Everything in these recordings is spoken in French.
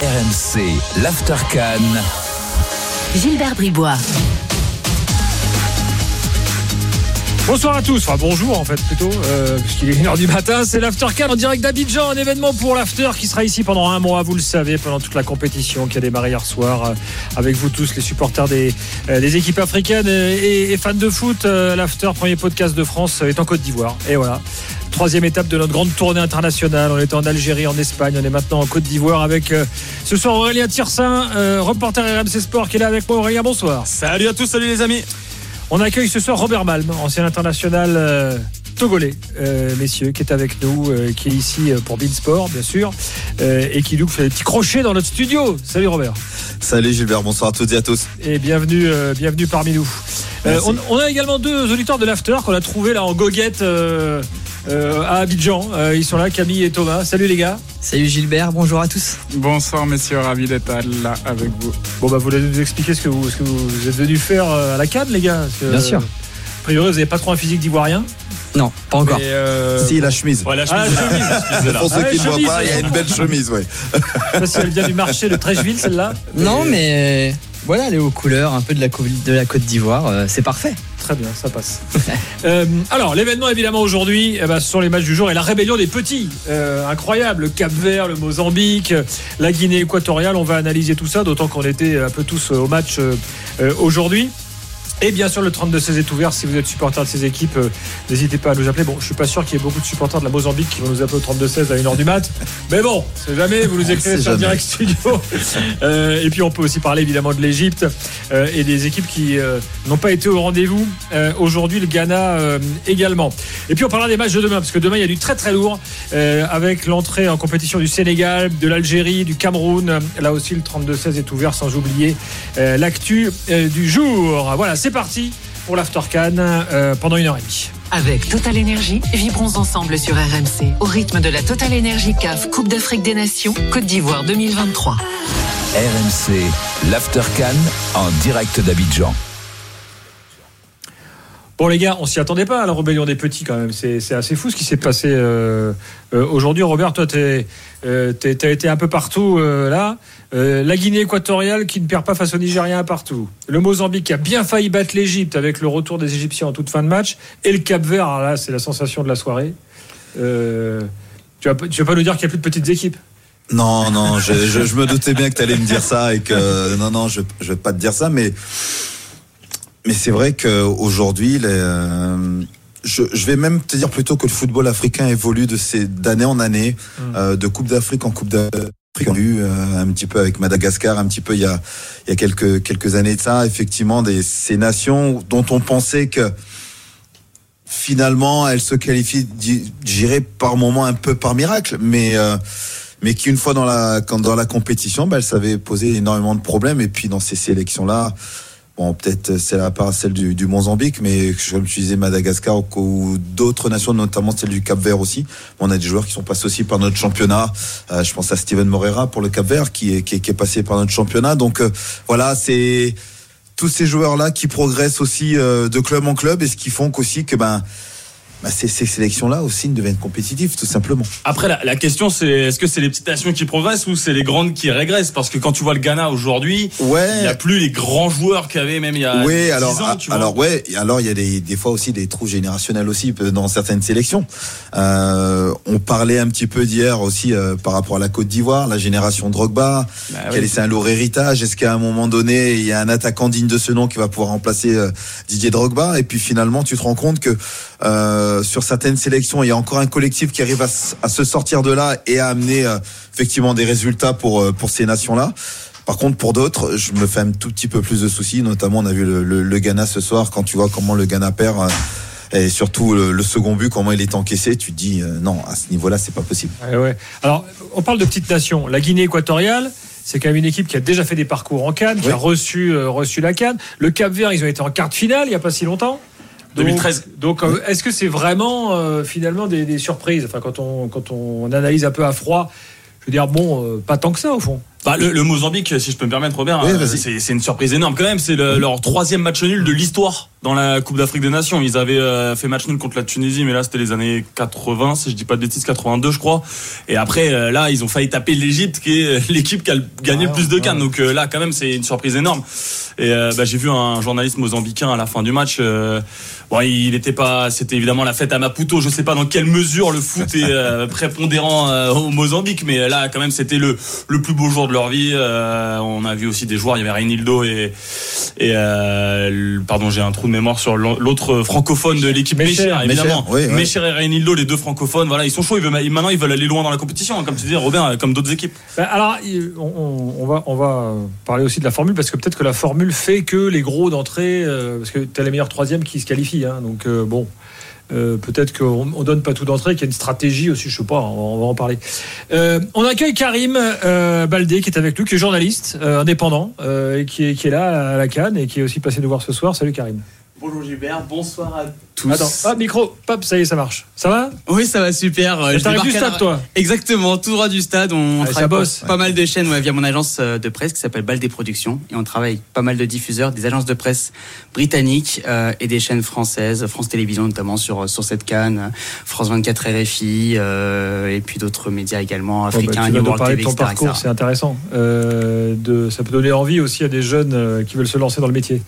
RMC, l'After Gilbert Bribois. Bonsoir à tous, enfin bonjour en fait plutôt, euh, puisqu'il est 1h du matin, c'est l'After en direct d'Abidjan, un événement pour l'After qui sera ici pendant un mois, vous le savez, pendant toute la compétition qui a démarré hier soir, euh, avec vous tous les supporters des, euh, équipes africaines et, fans de foot. L'After, premier podcast de France, est en Côte d'Ivoire. Et voilà. Troisième étape de notre grande tournée internationale. On était en Algérie, en Espagne, on est maintenant en Côte d'Ivoire avec ce soir Aurélien Tirsin, reporter RMC Sport qui est là avec moi. Aurélien, bonsoir. Salut à tous, salut les amis. On accueille ce soir Robert Malm, ancien international euh, togolais, euh, messieurs, qui est avec nous, euh, qui est ici pour Beansport, bien sûr, et qui nous fait des petits crochets dans notre studio. Salut Robert. Salut Gilbert, bonsoir à toutes et à tous. Et bienvenue, bienvenue parmi nous. On a également deux auditeurs de l'After qu'on a trouvé là en goguette euh, euh, à Abidjan. Euh, ils sont là, Camille et Thomas. Salut les gars. Salut Gilbert, bonjour à tous. Bonsoir messieurs, ravi d'être là avec vous. Bon bah vous allez nous expliquer ce que vous, ce que vous êtes venus faire euh, à la Cannes les gars. que, Bien sûr. A priori vous n'avez pas trop un physique d'ivoirien. Non, pas encore. Euh, Si, la chemise. ouais, la Ah, chemise, la chemise. la chemise est là. Pour ceux Ah, qui ne voient pas, il y a une belle chemise, ouais. Je sais pas si elle vient du marché de Trècheville celle-là. Non, mais voilà, les hauts couleurs, un peu de la, co- de la Côte d'Ivoire, euh, c'est parfait. Très bien, ça passe. Euh, alors, l'événement évidemment aujourd'hui, eh ben, ce sont les matchs du jour et la rébellion des petits. Euh, incroyable, le Cap Vert, le Mozambique, la Guinée équatoriale. On va analyser tout ça, d'autant qu'on était un peu tous au match euh, euh, aujourd'hui. Et bien sûr, le 32-16 est ouvert. Si vous êtes supporter de ces équipes, euh, n'hésitez pas à nous appeler. Bon, je suis pas sûr qu'il y ait beaucoup de supporters de la Mozambique qui vont nous appeler au 32-16 à 1h du mat. Mais bon, c'est jamais, vous nous écrivez sur direct studio. Euh, et puis, on peut aussi parler évidemment de l'Égypte euh, et des équipes qui n'ont pas été au rendez-vous. Aujourd'hui, le Ghana également. Et puis, on parlera des matchs de demain, parce que demain, il y a du très très lourd avec l'entrée en compétition du Sénégal, de l'Algérie, du Cameroun. Là aussi, le 32-16 est ouvert, sans oublier l'actu du jour. Voilà, c'est parti pour l'After euh, pendant une heure et demie. Avec Total Énergie, vibrons ensemble sur RMC au rythme de la Total Énergie CAF Coupe d'Afrique des Nations Côte d'Ivoire 2023. RMC, l'After en direct d'Abidjan. Bon les gars, on s'y attendait pas à la rébellion des petits quand même. C'est c'est assez fou ce qui s'est passé euh, euh, aujourd'hui. Robert, toi, tu euh, as été un peu partout euh, là. Euh, la Guinée équatoriale qui ne perd pas face au Nigérien partout. Le Mozambique qui a bien failli battre l'Égypte avec le retour des Égyptiens en toute fin de match. Et le Cap Vert, alors là, c'est la sensation de la soirée. Euh, tu, vas, tu vas pas nous dire qu'il n'y a plus de petites équipes? Non, non, je, je- je me doutais bien que tu allais me dire ça et que non, non, je, je vais pas te dire ça, mais mais c'est vrai qu'aujourd'hui, les, euh, je, je vais même te dire plutôt que le football africain évolue de ces d'année en année, euh, de Coupe d'Afrique en Coupe d'Afrique. On a vu euh, un petit peu avec Madagascar, un petit peu il y a il y a quelques quelques années de ça, effectivement, des ces nations dont on pensait que finalement elles se qualifient, j'irais par moment un peu par miracle, mais euh, mais qui une fois dans la quand dans la compétition, bah, elles savaient poser énormément de problèmes et puis dans ces sélections là. Bon, peut-être c'est la part celle du, du Mozambique, mais comme tu disais Madagascar ou, d'autres nations, notamment celle du Cap Vert aussi. On a des joueurs qui sont passés aussi par notre championnat. Euh, je pense à Steven Moreira pour le Cap Vert qui est, qui est, qui est passé par notre championnat. Donc euh, voilà, c'est tous ces joueurs-là qui progressent aussi euh, de club en club et ce qui font qu'aussi que ben, ben ces, ces sélections-là aussi ne deviennent compétitives tout simplement. Après, la, la question c'est est-ce que c'est les petites nations qui progressent ou c'est les grandes qui régressent? Parce que quand tu vois le Ghana aujourd'hui, Ouais. il n'y a plus les grands joueurs qu'il y avait même il y a Oui, 10 alors, ans, tu vois. alors ouais, et alors il y a des, des fois aussi des trous générationnels aussi dans certaines sélections. Euh, on parlait un petit peu d'hier aussi euh, par rapport à la Côte d'Ivoire, la génération Drogba, Bah qui a oui. laissé un lourd héritage. Est-ce qu'à un moment donné, il y a un attaquant digne de ce nom qui va pouvoir remplacer euh, Didier Drogba? Et puis finalement, tu te rends compte que euh, sur certaines sélections, il y a encore un collectif qui arrive à, se sortir de là et à amener euh, effectivement des résultats pour euh, pour ces nations-là. Par contre, pour d'autres, je me fais un tout petit peu plus de soucis. Notamment, on a vu le, le- le Ghana ce soir. Quand tu vois comment le Ghana perd, euh, et surtout le, le second but, comment il est encaissé, tu te dis euh, non, à ce niveau-là, c'est pas possible. Ouais, ouais. Alors, on parle de petites nations. La Guinée équatoriale, c'est quand même une équipe qui a déjà fait des parcours en Cannes, qui Oui. a reçu, euh, reçu la Cannes. Le Cap Vert, ils ont été en quarte finale il n'y a pas si longtemps. Donc- 2013. Donc, euh, est-ce que c'est vraiment euh, finalement des, des surprises? Enfin, quand on, quand on analyse un peu à froid, je veux dire, bon, euh, pas tant que ça au fond. Bah, le, le Mozambique, si je peux me permettre, Robert, Oui, euh, c'est une surprise énorme quand même. C'est le- leur troisième match nul de l'histoire dans la Coupe d'Afrique des Nations. Ils avaient euh, fait match nul contre la Tunisie, mais là c'était les années 80, si je dis pas de bêtises, 82 je crois. Et après euh, là ils ont failli taper l'Égypte, qui est l'équipe qui a gagné le plus de cannes. Donc là quand même c'est une surprise énorme. Et bah, j'ai vu un journaliste mozambicain à la fin du match. bon, il n'était pas, c'était évidemment la fête à Maputo. Je sais pas dans quelle mesure le foot est prépondérant au Mozambique, mais là quand même c'était le le plus beau jour de leur vie. Euh, on a vu aussi des joueurs. Il y avait Reinildo et et euh, pardon j'ai un trou de mémoire sur l'autre francophone de l'équipe Mécher. Évidemment. Mécher, oui, ouais. Mécher et Reinildo, les deux francophones. Voilà, ils sont chauds. Ils veulent, maintenant ils veulent aller loin dans la compétition, hein, comme tu dis Robin, comme d'autres équipes. Ben, alors, on, va, on va parler aussi de la formule parce que peut-être que la formule fait que les gros d'entrée, euh, parce que tu as les meilleurs troisièmes qui se qualifient. hein, donc, bon, euh, peut-être qu'on on donne pas tout d'entrée, qu'il y a une stratégie aussi, je sais pas, on va, en parler. Euh, on accueille Karim euh, Baldé qui est avec nous, qui est journaliste indépendant, et qui est, qui est là à la Cannes et qui est aussi passé nous voir ce soir. Salut Karim. Bonjour Gilbert, bonsoir à tous. Attends, ah, micro, pop, ça y est, ça marche. Ça va? Oui, ça va super. euh, je du la- stade, toi Exactement, tout droit du stade. On Allez, travaille bosse. pas mal de chaînes ouais, via mon agence euh, de presse qui s'appelle Baldé Productions. Et on travaille pas mal de diffuseurs, des agences de presse britanniques euh, et des chaînes françaises, France Télévisions notamment sur, sur cette canne, France 24 RFI euh, et puis d'autres médias également, bah, africains, tu de TV, ton etc., parcours, c'est intéressant. Euh, de, ça peut donner envie aussi à des jeunes euh, qui veulent se lancer dans le métier.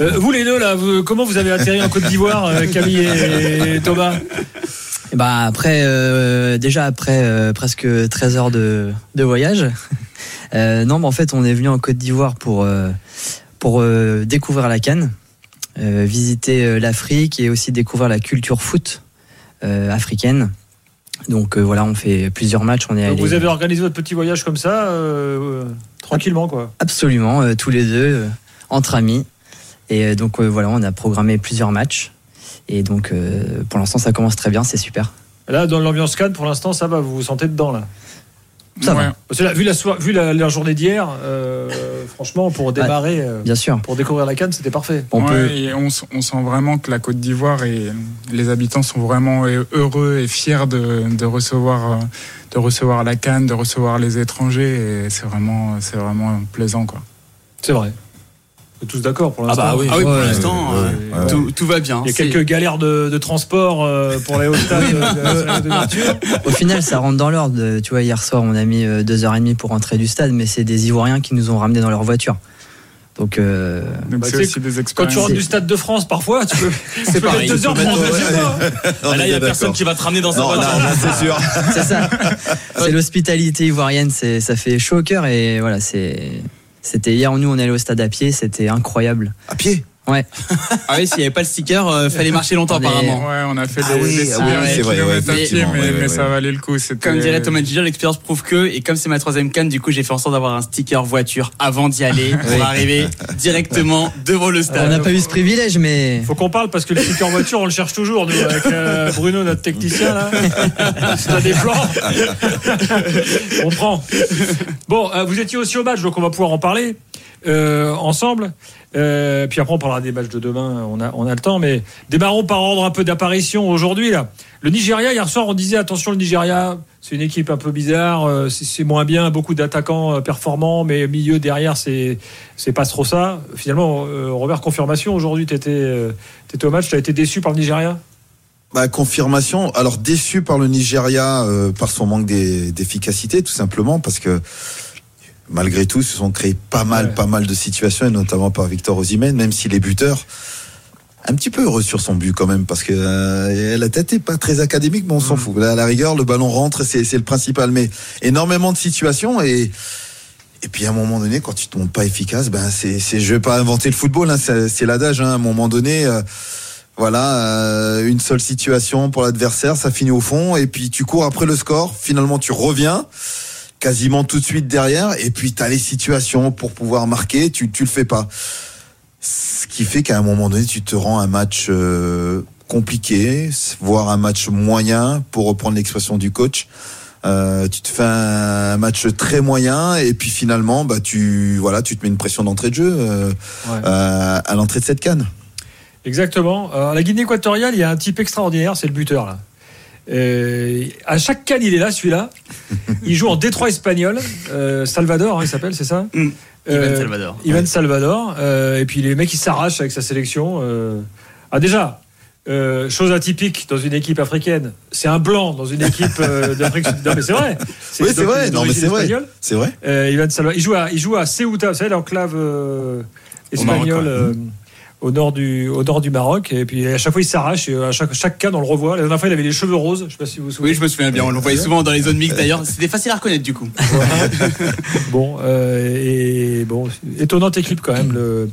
Euh, vous les deux, là, vous- comment vous avez atterri en Côte d'Ivoire, euh, Camille et Thomas bah après, euh, déjà après euh, presque 13 heures de, de voyage. Euh, non, mais en fait, on est venu en Côte d'Ivoire pour euh, pour euh, découvrir la Cannes, euh, visiter euh, l'Afrique et aussi découvrir la culture foot euh, africaine. Donc euh, voilà, on fait plusieurs matchs. On est Donc, allé Vous avez organisé votre petit voyage comme ça, euh, euh, tranquillement, quoi. absolument euh, tous les deux euh, entre amis. Et euh, donc euh, voilà, on a programmé plusieurs matchs. Et donc euh, pour l'instant, ça commence très bien, c'est super. Là, dans l'ambiance Cannes, pour l'instant, ça va, vous vous sentez dedans, là? Ça va. Parce que là, vu la, soi- vu la, la journée d'hier, euh, franchement, pour démarrer, euh, Bien sûr. pour découvrir la Cannes, c'était parfait. On Ouais, peut et on, s- on sent vraiment que la Côte d'Ivoire et les habitants sont vraiment heureux et fiers de, de recevoir, euh, de recevoir la canne, de recevoir les étrangers. Et c'est vraiment, c'est vraiment plaisant, quoi. C'est vrai. Tous d'accord pour Ah l'instant bah oui. Ah oui, pour Ouais, l'instant, ouais, euh, ouais. tout, tout va bien. Il y a quelques galères de, de transport euh, pour aller au stade de, de, de. Au final, ça rentre dans l'ordre. Tu vois, hier soir, on a mis euh, deux heures et demie pour rentrer du stade, mais c'est des Ivoiriens qui nous ont ramenés dans leur voiture. Donc, euh, Donc Bah, c'est tu sais, aussi des Quand tu rentres du stade de France, parfois, tu peux. C'est pareil, Deux heures mettre- chez toi. On Ah, là il y a personne qui va te ramener dans sa voiture. c'est sûr. c'est ça. c'est l'hospitalité ivoirienne. C'est, ça fait chaud au cœur et voilà, c'est. C'était hier, nous, on est allé au stade à pied, c'était incroyable. À pied? Ah oui, s'il n'y avait pas le sticker, euh, fallait marcher longtemps On apparemment. Ouais, on a fait Ah des, oui, des ah kilomètres c'est vrai, ouais, pied, mais, ouais, mais ouais, ça ouais. valait le coup. C'était- Comme dirait Thomas Giger, l'expérience prouve que, et comme c'est ma troisième canne, du coup j'ai fait en sorte d'avoir un sticker voiture avant d'y aller pour Oui. arriver directement devant le on stade. n'a pas eu ce privilège, mais. Faut qu'on parle parce que le sticker voiture, on le cherche toujours, nous, avec euh, Bruno, notre technicien, là. T'as des plans, on prend. Bon, euh, vous étiez aussi au match, donc on va pouvoir en parler euh, ensemble. Euh, puis après, on parlera des matchs de demain, on a, on a le temps. Mais démarrons par ordre un peu d'apparition aujourd'hui. là. Le Nigeria, hier soir, on disait attention, le Nigeria, c'est une équipe un peu bizarre, euh, c'est moins bien, beaucoup d'attaquants euh, performants, mais milieu derrière, c'est pas trop ça. Finalement, Robert, confirmation, aujourd'hui, tu étais, au match, tu as été déçu par le Nigeria? Bah, confirmation. Alors déçu par le Nigeria par son manque d'e- d'efficacité, tout simplement, parce que malgré tout, se sont créés pas mal, Ouais. pas mal de situations, et notamment par Victor Osimhen, même si les buteurs un petit peu heureux sur son but quand même, parce que euh, la tête est pas très académique, mais on s'en fout. Là, à la rigueur, le ballon rentre, c'est c'est le principal. Mais énormément de situations et et puis à un moment donné, quand tu te montres pas efficace, ben c'est, c'est, je vais pas inventer le football, hein, c'est, c'est l'adage. Hein, à un moment donné, euh, voilà, euh, une seule situation pour l'adversaire, ça finit au fond, et puis tu cours après le score. Finalement, tu reviens quasiment tout de suite derrière, et puis tu as les situations pour pouvoir marquer, tu, tu le fais pas. Ce qui fait qu'à un moment donné, tu te rends un match euh, compliqué, voire un match moyen, pour reprendre l'expression du coach. Euh, tu te fais un match très moyen et puis finalement bah tu voilà tu te mets une pression d'entrée de jeu euh, Ouais. à l'entrée de cette canne. Exactement. Alors, la Guinée équatoriale, il y a un type extraordinaire, c'est le buteur là. Euh, à chaque canne, il est là, celui-là. Il joue en Détroit espagnol. Euh, Salvador, hein, il s'appelle, c'est ça? Mm. Ivan Euh, Salvador. Ivan Salvador. euh, et puis les mecs qui s'arrachent avec sa sélection. Ah déjà, euh, chose atypique dans une équipe africaine, c'est un blanc dans une équipe euh, d'Afrique. Non mais c'est vrai. Oui, c'est donc, vrai. il Non, mais c'est vrai. C'est vrai. Euh, Ivan Salvador. Il joue à, il joue à Ceuta, vous savez l'enclave espagnole. Au nord du au nord du Maroc et puis à chaque fois il s'arrache et à chaque chaque cas on le revoit la dernière fois il avait les cheveux roses je sais pas si vous vous souvenez Oui, je me souviens bien. On le voyait souvent dans les zones mixtes d'ailleurs. C'était facile à reconnaître du coup. Bon, euh, et bon, étonnante équipe quand même, le,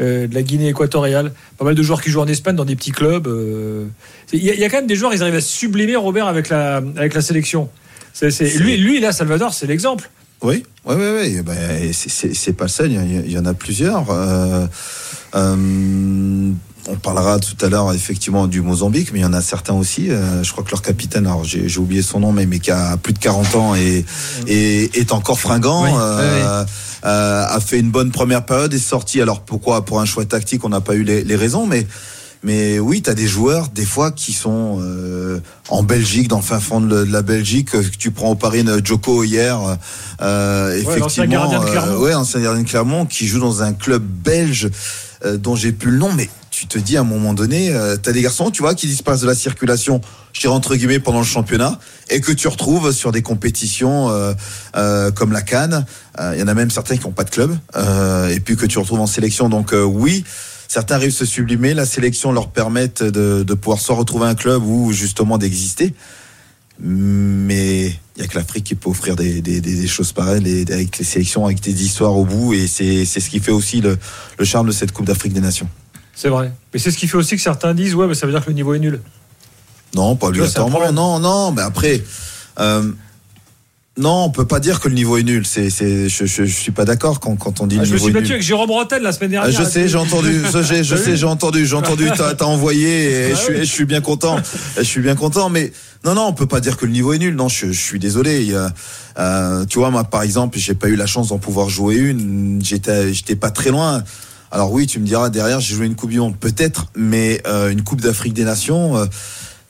euh, de la Guinée équatoriale. Pas mal de joueurs qui jouent en Espagne dans des petits clubs. euh. Il y, a- il y a quand même des joueurs, ils arrivent à sublimer, Robert, avec la, avec la sélection. C'est- lui, lui, là, Salvador, c'est l'exemple. Oui, oui, oui, oui. Ben, et c'est- pas le seul, il y, en a plusieurs. Euh, on parlera tout à l'heure effectivement du Mozambique, mais il y en a certains aussi. Euh, je crois que leur capitaine, alors j'ai oublié son nom, mais, mais qui a plus de 40 ans et, et est encore fringant. Oui, euh, euh, a fait une bonne première période et sorti. Alors pourquoi? Pour un choix tactique, on n'a pas eu les, les raisons, mais mais oui, tu as des joueurs, des fois, qui sont euh, en Belgique, dans le fin fond de, la Belgique, euh, que tu prends au Paris euh, Joko hier, euh, effectivement. gardien de Clermont. ouais, ancien gardien de Clermont, qui joue dans un club belge euh, dont j'ai plus le nom, mais tu te dis à un moment donné, euh, tu as des garçons, tu vois, qui disparaissent de la circulation, je dirais entre guillemets, pendant le championnat, et que tu retrouves sur des compétitions euh, comme la Cannes. Il y en a même certains qui n'ont pas de club, et puis que tu retrouves en sélection. Donc oui, certains arrivent à se sublimer, la sélection leur permet de pouvoir soit retrouver un club ou justement d'exister. Mais il n'y a que l'Afrique qui peut offrir des, des, des, des choses pareilles, les- avec les sélections, avec des histoires au bout, et c'est ce qui fait aussi le, le charme de cette Coupe d'Afrique des Nations. C'est vrai. Mais c'est ce qui fait aussi que certains disent, ouais, mais ça veut dire que le niveau est nul. Non, pas obligatoirement. Non, non, mais après, euh, non, on peut pas dire que le niveau est nul. C'est, c'est, je, je, je suis pas d'accord quand, quand on dit Ah, le je me niveau suis est battu nul. avec Jérôme Rotel la semaine Ah, dernière. je sais, j'ai entendu, je sais, j'ai entendu, j'ai entendu, t'as, t'as envoyé, et Ah je suis, oui. je suis bien content, je suis bien content, mais non, non, on peut pas dire que le niveau est nul, non, je, je suis désolé, il y a, euh, tu vois, moi, par exemple, j'ai pas eu la chance d'en pouvoir jouer une, j'étais, j'étais pas très loin. Alors oui, tu me diras, derrière, j'ai joué une Coupe du Monde, peut-être, mais euh, une Coupe d'Afrique des Nations, euh,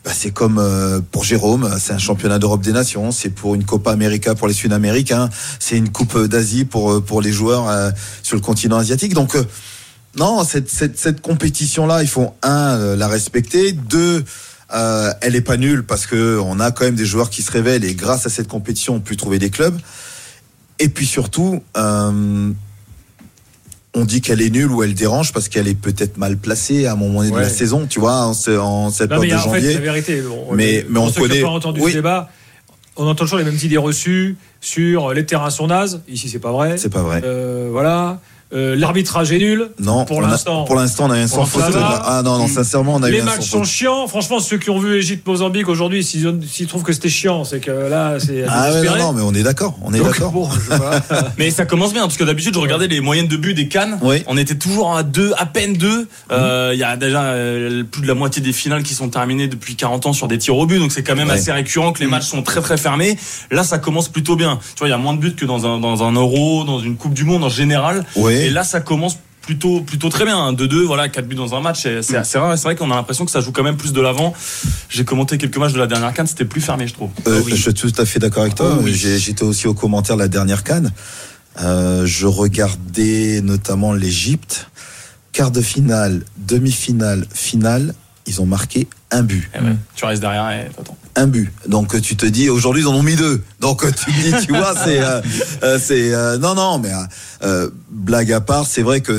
bah, c'est comme euh, pour Jérôme, c'est un championnat d'Europe des Nations, c'est pour une Copa América pour les Sud-Américains, c'est une Coupe d'Asie pour euh, pour les joueurs euh, sur le continent asiatique. Donc euh, non, cette cette, cette compétition là, il faut un la respecter, deux elle est pas nulle parce que on a quand même des joueurs qui se révèlent et grâce à cette compétition on peut trouver des clubs. Et puis surtout, on dit qu'elle est nulle ou elle dérange parce qu'elle est peut-être mal placée à un moment donné de la saison, tu vois, en, en cette période de en fait, janvier. la vérité, on, Mais- mais on connaît- pas entendu oui. ce débat, on entend toujours les mêmes idées reçues sur les terrains sont nazes. Ici, c'est pas vrai. C'est pas vrai. Euh, voilà. Euh, L'arbitrage est nul. Non, pour l'instant. Pour l'instant, on a Pour sans faute. Ah non, non, sincèrement, on a eu Les un matchs sont chiants. Franchement, ceux qui ont vu Égypte-Mozambique aujourd'hui, s'ils trouvent que c'était chiant, c'est que là, c'est. Ah ouais, non, mais on est d'accord, on est d'accord. bon. Mais ça commence bien parce que d'habitude je regardais les moyennes de but des Cannes. Oui. On était toujours à deux, à peine deux. Euh, Il y a déjà euh, plus de la moitié des finales qui sont terminées depuis 40 ans sur des tirs au but, donc c'est quand même Ouais. assez récurrent que les matchs sont très très fermés. Là, ça commence plutôt bien. Tu vois, il y a moins de buts que dans un dans un Euro, dans une Coupe du Monde en général. Oui. Et là, ça commence plutôt plutôt très bien. 2-2, voilà, 4 buts dans un match, c'est assez rare. C'est vrai qu'on a l'impression que ça joue quand même plus de l'avant. J'ai commenté quelques matchs de la dernière Cannes, c'était plus fermé, je trouve. Euh, Je suis tout à fait d'accord avec toi. Oh oui. J'étais aussi au commentaire de la dernière canne. Euh, je regardais notamment l'Égypte. Quart de finale, demi-finale, finale. Ils ont marqué un but. Eh ouais, Tu restes derrière et t'attends. Un but. Donc euh, tu te dis aujourd'hui ils en ont mis deux. Donc euh, tu te dis tu vois c'est euh, euh, c'est euh, non non mais euh, blague à part c'est vrai que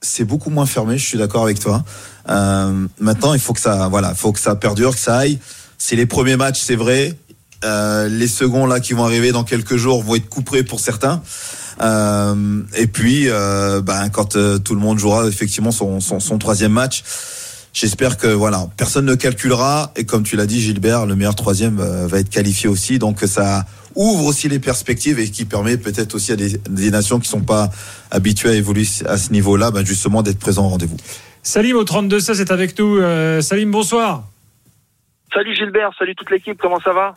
c'est beaucoup moins fermé. Je suis d'accord avec toi. Euh, maintenant il faut que ça voilà faut que ça perdure que ça aille. C'est les premiers matchs c'est vrai. Euh, les seconds là qui vont arriver dans quelques jours vont être couperés pour certains. Euh, et puis euh, ben quand tout le monde jouera effectivement son, son, son troisième match. J'espère que voilà, personne ne calculera et comme tu l'as dit Gilbert, le meilleur troisième euh, va être qualifié aussi, donc ça ouvre aussi les perspectives et qui permet peut-être aussi à des, des nations qui sont pas habituées à évoluer à ce niveau-là, ben justement d'être présents au rendez-vous. Salim au 32-16 est avec nous. Euh, Salim, bonsoir. Salut Gilbert, salut toute l'équipe, comment ça va?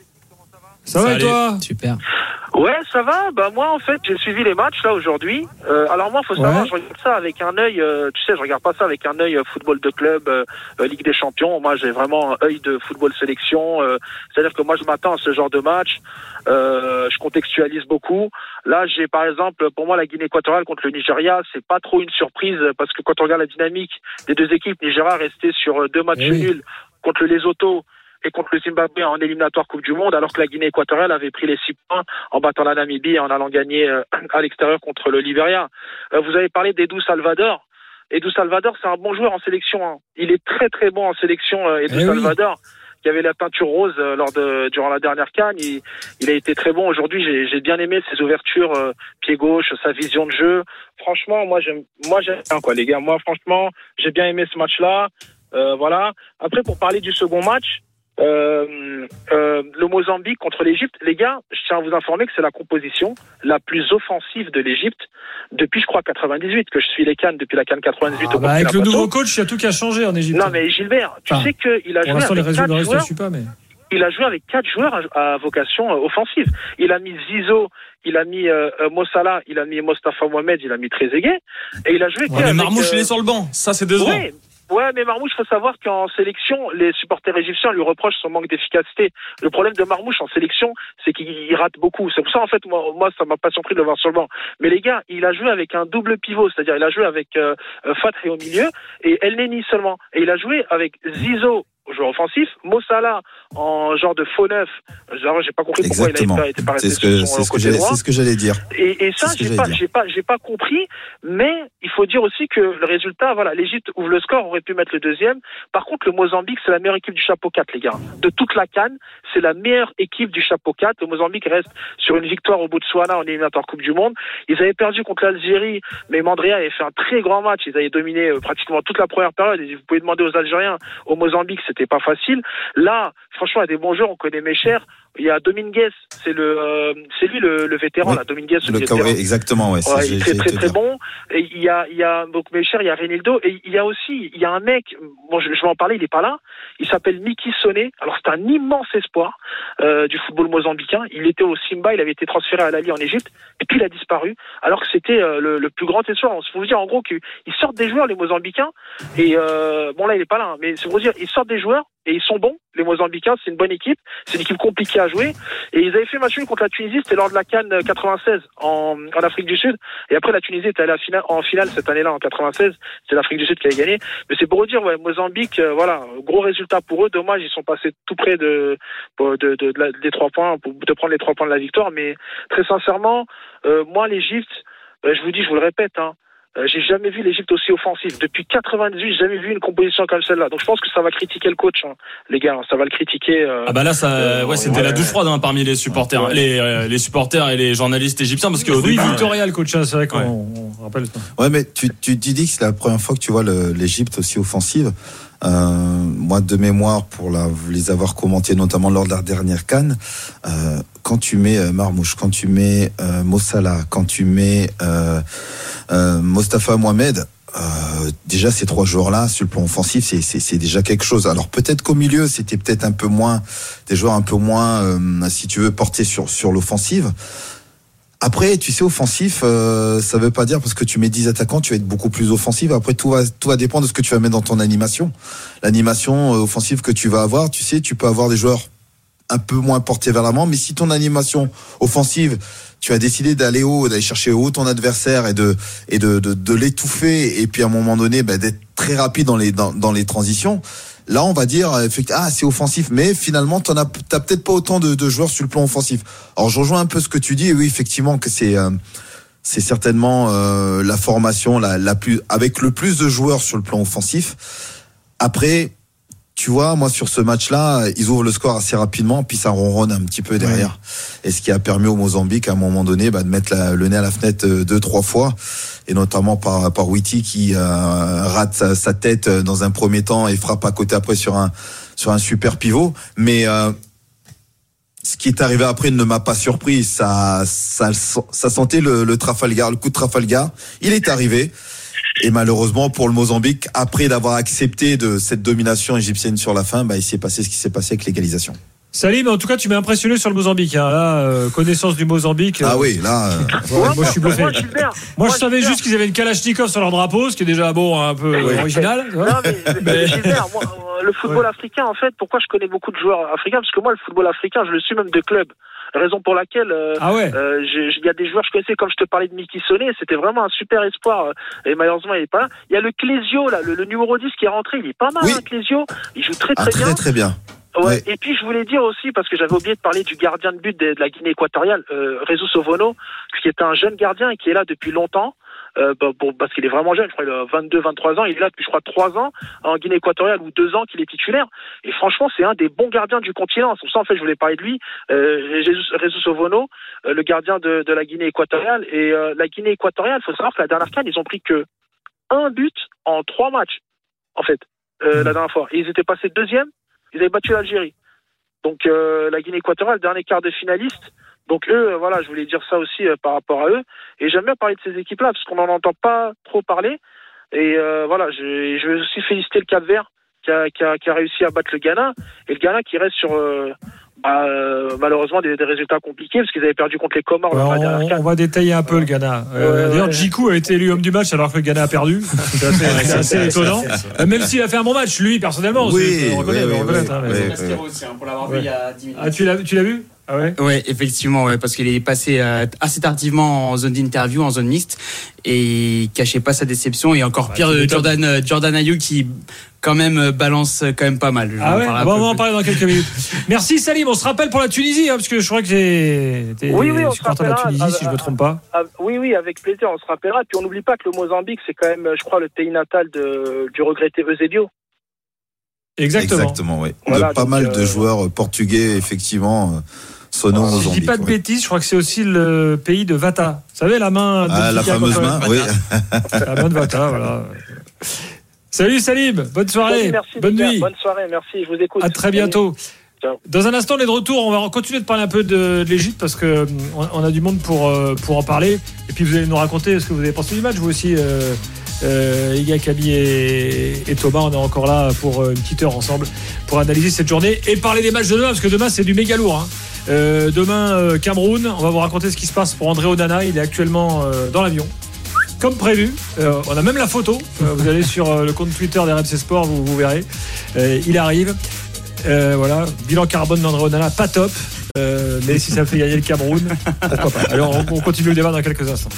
Ça va et toi Super. Ouais, ça va. Bah moi, en fait, j'ai suivi les matchs là aujourd'hui. Euh, alors moi, faut savoir, Ouais. je regarde ça avec un œil. euh, tu sais, je regarde pas ça avec un œil euh, football de club, euh, Ligue des Champions. Moi, j'ai vraiment un œil de football sélection. euh, C'est-à-dire que moi, je m'attends à ce genre de match. Euh, je contextualise beaucoup. Là, j'ai par exemple, pour moi, la Guinée équatoriale contre le Nigeria, c'est pas trop une surprise parce que quand on regarde la dynamique des deux équipes, Nigeria resté sur deux matchs Eh oui. nuls contre le Lesotho et contre le Zimbabwe en éliminatoire Coupe du Monde, alors que la Guinée équatoriale avait pris les six points en battant la Namibie et en allant gagner euh, à l'extérieur contre le Liberia. Euh, vous avez parlé d'Edu Salvador. Edu Salvador, c'est un bon joueur en sélection. hein. Il est très très bon en sélection, euh, Edu Eh oui. Salvador, qui avait la peinture rose lors de durant la dernière canne. Il, il a été très bon aujourd'hui. J'ai j'ai bien aimé ses ouvertures euh, pied gauche, sa vision de jeu. Franchement, moi j'aime, moi j'aime quoi, les gars. Moi franchement, j'ai bien aimé ce match-là. Euh, voilà. Après, pour parler du second match, euh, euh, le Mozambique contre l'Égypte, les gars, je tiens à vous informer que c'est la composition la plus offensive de l'Égypte depuis, je crois, 98, que je suis les Cannes depuis la Cannes 98 Ah au bah, avec le nouveau coach, il y a tout qui a changé en Égypte. Non, mais Gilbert, tu Enfin, sais qu'il a joué avec quatre reste, je joueurs suis pas, mais. il a joué avec quatre joueurs à, à vocation euh, offensive. Il a mis Zizo, il a mis euh, Mossala, il a mis Mostafa Mohamed, il a mis Trezeguet, et il a joué. Ouais, mais Marmouche, il est sur le banc. Ça, c'est décevant. Ouais, ouais, mais Marmouche, faut savoir qu'en sélection, les supporters égyptiens lui reprochent son manque d'efficacité. Le problème de Marmouche en sélection, c'est qu'il rate beaucoup. C'est pour ça, en fait, moi, moi ça m'a pas surpris de le voir sur le banc. Mais les gars, il a joué avec un double pivot, c'est-à-dire il a joué avec euh, Fatri au milieu et El Neni seulement. Et il a joué avec Zizo joueur offensif, Mossala en genre de faux neuf. Genre, j'ai pas compris pourquoi Exactement. il été pas resté C'est ce que, sur son ce côté droit. c'est ce que j'allais dire. Et, et ça, j'ai pas, pas, compris. Mais il faut dire aussi que le résultat, voilà, l'Égypte ouvre le score, aurait pu mettre le deuxième. Par contre, le Mozambique, c'est la meilleure équipe du chapeau 4, les gars. De toute la canne, c'est la meilleure équipe du chapeau 4. Le Mozambique reste sur une victoire au Botswana en éliminatoire Coupe du Monde. Ils avaient perdu contre l'Algérie, mais Mandrea avait fait un très grand match. Ils avaient dominé euh, pratiquement toute la première période. Et vous pouvez demander aux Algériens, au Mozambique, c'était pas facile. Là, franchement, il y a des bons joueurs. On connaît mes chers. Il y a Dominguez, c'est le, euh, c'est lui le, le vétéran, Oui, là. Dominguez, Le vétéran. Kawaii, exactement, ouais. Ouais, il est très très très bon. Et il y a il y a donc mes chers, il y a Renildo et il y a aussi il y a un mec. Bon, je, je vais en parler, il est pas là. Il s'appelle Miki Soné. Alors c'est un immense espoir euh, du football mozambicain. Il était au Simba, il avait été transféré à l'Ali en Égypte et puis il a disparu. Alors que c'était euh, le, le plus grand espoir. Il faut vous dire en gros qu'ils sortent des joueurs les Mozambicains et euh, bon là il est pas là, hein, mais c'est pour vous dire ils sortent des joueurs et ils sont bons. Les Mozambicains, c'est une bonne équipe. C'est une équipe compliquée à jouer. Et ils avaient fait match nul contre la Tunisie. C'était lors de la Cannes 96 en, en Afrique du Sud. Et après, la Tunisie était allée à finale, en finale cette année-là en 96. C'est l'Afrique du Sud qui avait gagné. Mais c'est pour dire, ouais, Mozambique, euh, voilà, gros résultat pour eux. Dommage, ils sont passés tout près de, de, de, de des trois points, de prendre les trois points de la victoire. Mais très sincèrement, euh, moi, l'Égypte, euh, je vous dis, je vous le répète, hein, euh, j'ai jamais vu l'Égypte aussi offensive. Depuis 98, j'ai jamais vu une composition comme celle-là. Donc je pense que ça va critiquer le coach, hein, les gars. Ça va le critiquer. euh, Ah bah là, ça, Euh, ouais, c'était ouais. la douche froide hein, parmi les supporters, Ouais. les, euh, les supporters et les journalistes égyptiens, parce qu'au Oui, Victoria, le coach, hein, c'est vrai qu'on rappelle. Ouais, mais tu, tu, tu dis que c'est la première fois que tu vois l'Égypte aussi offensive. Euh, moi, de mémoire, pour la, les avoir commentés, notamment lors de la dernière canne, euh, quand tu mets euh, Marmouche, quand tu mets Mossala, quand tu mets Mostafa Mohamed, euh, déjà ces trois joueurs-là, sur le plan offensif, c'est déjà quelque chose. Alors peut-être qu'au milieu, c'était peut-être un peu moins des joueurs un peu moins, euh, si tu veux, portés sur sur l'offensive. Après, tu sais, offensif, euh, ça veut pas dire parce que tu mets 10 attaquants, tu vas être beaucoup plus offensif. Après, tout va, tout va dépendre de ce que tu vas mettre dans ton animation. L'animation euh, offensive que tu vas avoir, tu sais, tu peux avoir des joueurs un peu moins portés vers l'avant, mais si ton animation offensive, tu as décidé d'aller haut, d'aller chercher haut ton adversaire et de et de, de, de l'étouffer et puis à un moment donné bah, d'être très rapide dans les dans, dans les transitions. Là, on va dire euh, ah c'est offensif, mais finalement t'en as t'as peut-être pas autant de, de joueurs sur le plan offensif. Alors je rejoins un peu ce que tu dis, et oui effectivement que c'est euh, c'est certainement euh, la formation la, la plus avec le plus de joueurs sur le plan offensif. Après, tu vois, moi sur ce match-là, ils ouvrent le score assez rapidement, puis ça ronronne un petit peu derrière. Et ce qui a permis au Mozambique à un moment donné bah, de mettre la- le nez à la fenêtre euh, deux trois fois, et notamment par par Witty qui euh, rate sa, sa tête euh, dans un premier temps et frappe à côté après sur un sur un super pivot. Mais euh, ce qui est arrivé après ne m'a pas surpris. Ça, ça, ça sentait le, le Trafalgar, le coup de Trafalgar. Il est arrivé. Et malheureusement pour le Mozambique, après d'avoir accepté de cette domination égyptienne sur la fin, bah, il s'est passé ce qui s'est passé avec l'égalisation. Salim, en tout cas, tu m'as impressionné sur le Mozambique. hein. Là, euh, connaissance du Mozambique. Ah euh, oui, là. euh, ouais, moi, je suis bluffé. Moi, je savais juste qu'ils avaient une Kalachnikov sur leur drapeau, ce qui est déjà bon, un peu Oui. original. Non, mais, mais- moi, euh, le football africain, en fait, pourquoi je connais beaucoup de joueurs africains? Parce que moi, le football africain, je le suis même de club. Raison pour laquelle euh, Ah ouais. euh, j'ai- il y a des joueurs que je connaissais, comme je te parlais de Miki Sonné, c'était vraiment un super espoir. euh, Et malheureusement, il est pas là. Il y a le Clésio, là, le, le numéro 10 qui est rentré, il est pas mal, Oui. hein, Clésio. Il joue très ah, très, bien. très très bien. Ouais. Ouais. Et puis je voulais dire aussi, parce que j'avais oublié de parler du gardien de but de, de la Guinée équatoriale, euh, Rezo Sovono, qui est un jeune gardien et qui est là depuis longtemps. Euh, bah, parce qu'il est vraiment jeune, je crois qu'il a 22, 23 ans, il est là depuis je crois 3 ans en Guinée équatoriale ou 2 ans qu'il est titulaire. Et franchement, c'est un des bons gardiens du continent. C'est pour ça en fait je voulais parler de lui, euh, Jesus- Rezo Sovono, euh, le gardien de, de la Guinée équatoriale. Et euh, la Guinée équatoriale, il faut savoir que la dernière canne, ils ont pris que un but en trois matchs, en fait, euh, la dernière fois. Et ils étaient passés deuxième, ils avaient battu l'Algérie. Donc la Guinée équatoriale, dernier quart de finaliste. Donc eux, euh, voilà, je voulais dire ça aussi euh, par rapport à eux. Et j'aime bien parler de ces équipes-là parce qu'on n'en entend pas trop parler. Et euh, voilà, je, je veux aussi féliciter le Cap Vert qui a, qui, a, qui a réussi à battre le Ghana et le Ghana qui reste sur euh, bah, malheureusement des, des résultats compliqués parce qu'ils avaient perdu contre les Comores. On, on va détailler un peu le Ghana. Euh, D'ailleurs, ouais. Djikou a été élu homme du match alors que le Ghana a perdu. C'est assez, étonnant. Même s'il a fait un bon match, lui, personnellement. Oui, le reconnaître, oui, hein, oui, mais- oui. aussi, hein, pour l'avoir vu il y a 10 minutes. Ah, tu l'as vu? Ah ouais Ouais, effectivement, ouais, parce qu'il est passé euh, assez tardivement en zone d'interview, en zone mixte, et il cachait pas sa déception. Et encore Bah, pire, euh. Jordan, euh, Jordan Ayou qui quand même euh, balance quand même pas mal. Je Ah ouais Bon, On va en parler dans quelques minutes. Merci Salim. On se rappelle pour la Tunisie, hein, parce que je crois que j'ai été Oui, oui, on se supporter de la rappellera. Tunisie, si je Ah, me trompe pas. Ah, oui, oui, avec plaisir, on se rappellera. Puis on n'oublie pas que le Mozambique, c'est quand même, je crois, le pays natal de, du regretté Eusebio. Exactement. Exactement, oui. Voilà, de pas mal euh, de joueurs portugais, effectivement, euh, sonnant Si aux je dis Mozambique. pas de ouais. bêtises, je crois que c'est aussi le pays de Vata. Vous savez, la main. Ah, la fameuse main, oui. La main de Vata, voilà. Salut Salim, bonne soirée, Salut, merci, bonne nuit. Bonne soirée, merci, je vous écoute. À très bientôt. Ciao. Dans un instant, on est de retour. On va continuer de parler un peu de, de l'Égypte parce que euh, on, on a du monde pour, euh, pour en parler. Et puis vous allez nous raconter ce que vous avez pensé du match. Vous aussi, euh, euh, Iga, Kaby et, et Thomas, on est encore là pour euh, une petite heure ensemble pour analyser cette journée et parler des matchs de demain parce que demain c'est du méga lourd. hein. Euh, demain, euh, Cameroun. On va vous raconter ce qui se passe pour André Onana. Il est actuellement dans l'avion. Comme prévu, on a même la photo. Vous allez sur le compte Twitter d'RMC Sport, vous, vous verrez. Il arrive. Voilà, bilan carbone d'André Onana, pas top. Mais si ça fait gagner le Cameroun, pourquoi pas. Alors on continue le débat dans quelques instants.